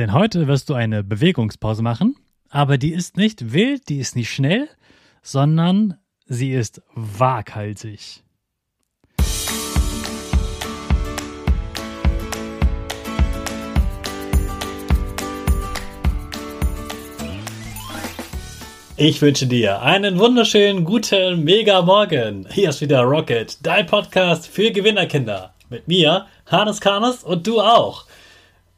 Denn heute wirst du eine Bewegungspause machen, aber die ist nicht wild, die ist nicht schnell, sondern sie ist waghalsig. Ich wünsche dir einen wunderschönen guten Mega Morgen. Hier ist wieder Rocket, dein Podcast für Gewinnerkinder. Mit mir, Hannes Karnes und du auch.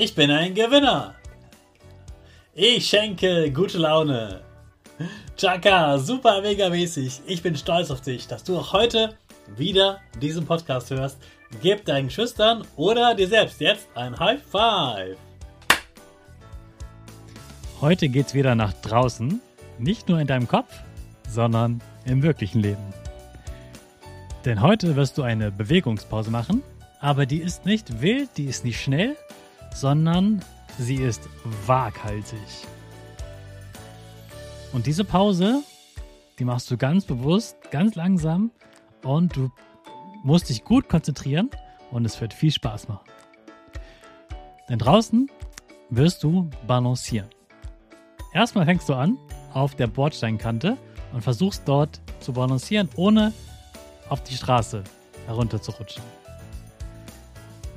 Ich bin ein Gewinner. Ich schenke gute Laune. Chaka, super mega mäßig. Ich bin stolz auf dich, dass du auch heute wieder diesen Podcast hörst. Gib deinen Schüchtern oder dir selbst jetzt ein High Five. Heute geht's wieder nach draußen. Nicht nur in deinem Kopf, sondern im wirklichen Leben. Denn heute wirst du eine Bewegungspause machen, aber die ist nicht wild, die ist nicht schnell, sondern sie ist waghalsig. Und diese Pause, die machst du ganz bewusst, ganz langsam und du musst dich gut konzentrieren und es wird viel Spaß machen. Denn draußen wirst du balancieren. Erstmal fängst du an auf der Bordsteinkante und versuchst dort zu balancieren, ohne auf die Straße herunter zu rutschen.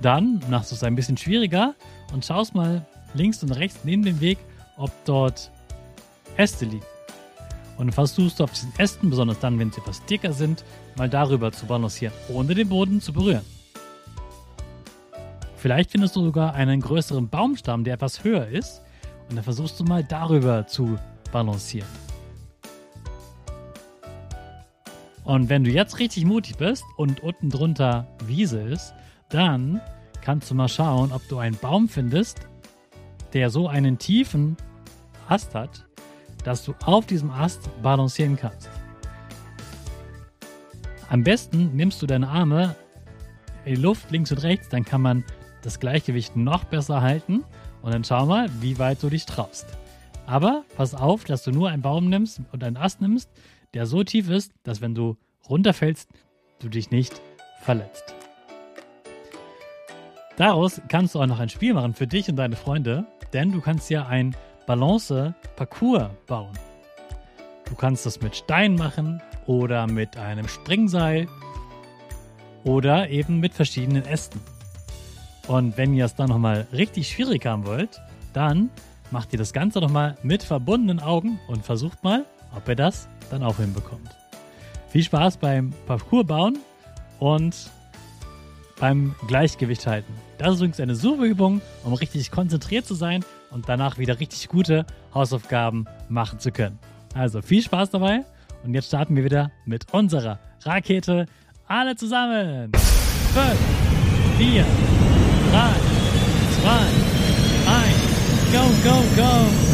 Dann machst du es ein bisschen schwieriger und schaust mal links und rechts neben dem Weg, ob dort Äste liegen. Und versuchst du auf diesen Ästen, besonders dann, wenn sie etwas dicker sind, mal darüber zu balancieren, ohne den Boden zu berühren. Vielleicht findest du sogar einen größeren Baumstamm, der etwas höher ist, und dann versuchst du mal darüber zu balancieren. Und wenn du jetzt richtig mutig bist und unten drunter Wiese ist, dann kannst du mal schauen, ob du einen Baum findest, der so einen tiefen Ast hat, dass du auf diesem Ast balancieren kannst. Am besten nimmst du deine Arme in die Luft links und rechts, dann kann man das Gleichgewicht noch besser halten und dann schau mal, wie weit du dich traust. Aber pass auf, dass du nur einen Baum nimmst und einen Ast nimmst, der so tief ist, dass wenn du runterfällst, du dich nicht verletzt. Daraus kannst du auch noch ein Spiel machen für dich und deine Freunde, denn du kannst ja ein Balance-Parcours bauen. Du kannst das mit Steinen machen oder mit einem Springseil oder eben mit verschiedenen Ästen. Und wenn ihr es dann nochmal richtig schwierig haben wollt, dann macht ihr das Ganze nochmal mit verbundenen Augen und versucht mal, ob ihr das dann auch hinbekommt. Viel Spaß beim Parcours bauen und beim Gleichgewicht halten. Das ist übrigens eine super Übung, um richtig konzentriert zu sein und danach wieder richtig gute Hausaufgaben machen zu können. Also viel Spaß dabei und jetzt starten wir wieder mit unserer Rakete. Alle zusammen. 5, 4, 3, 2, 1, go, go, go.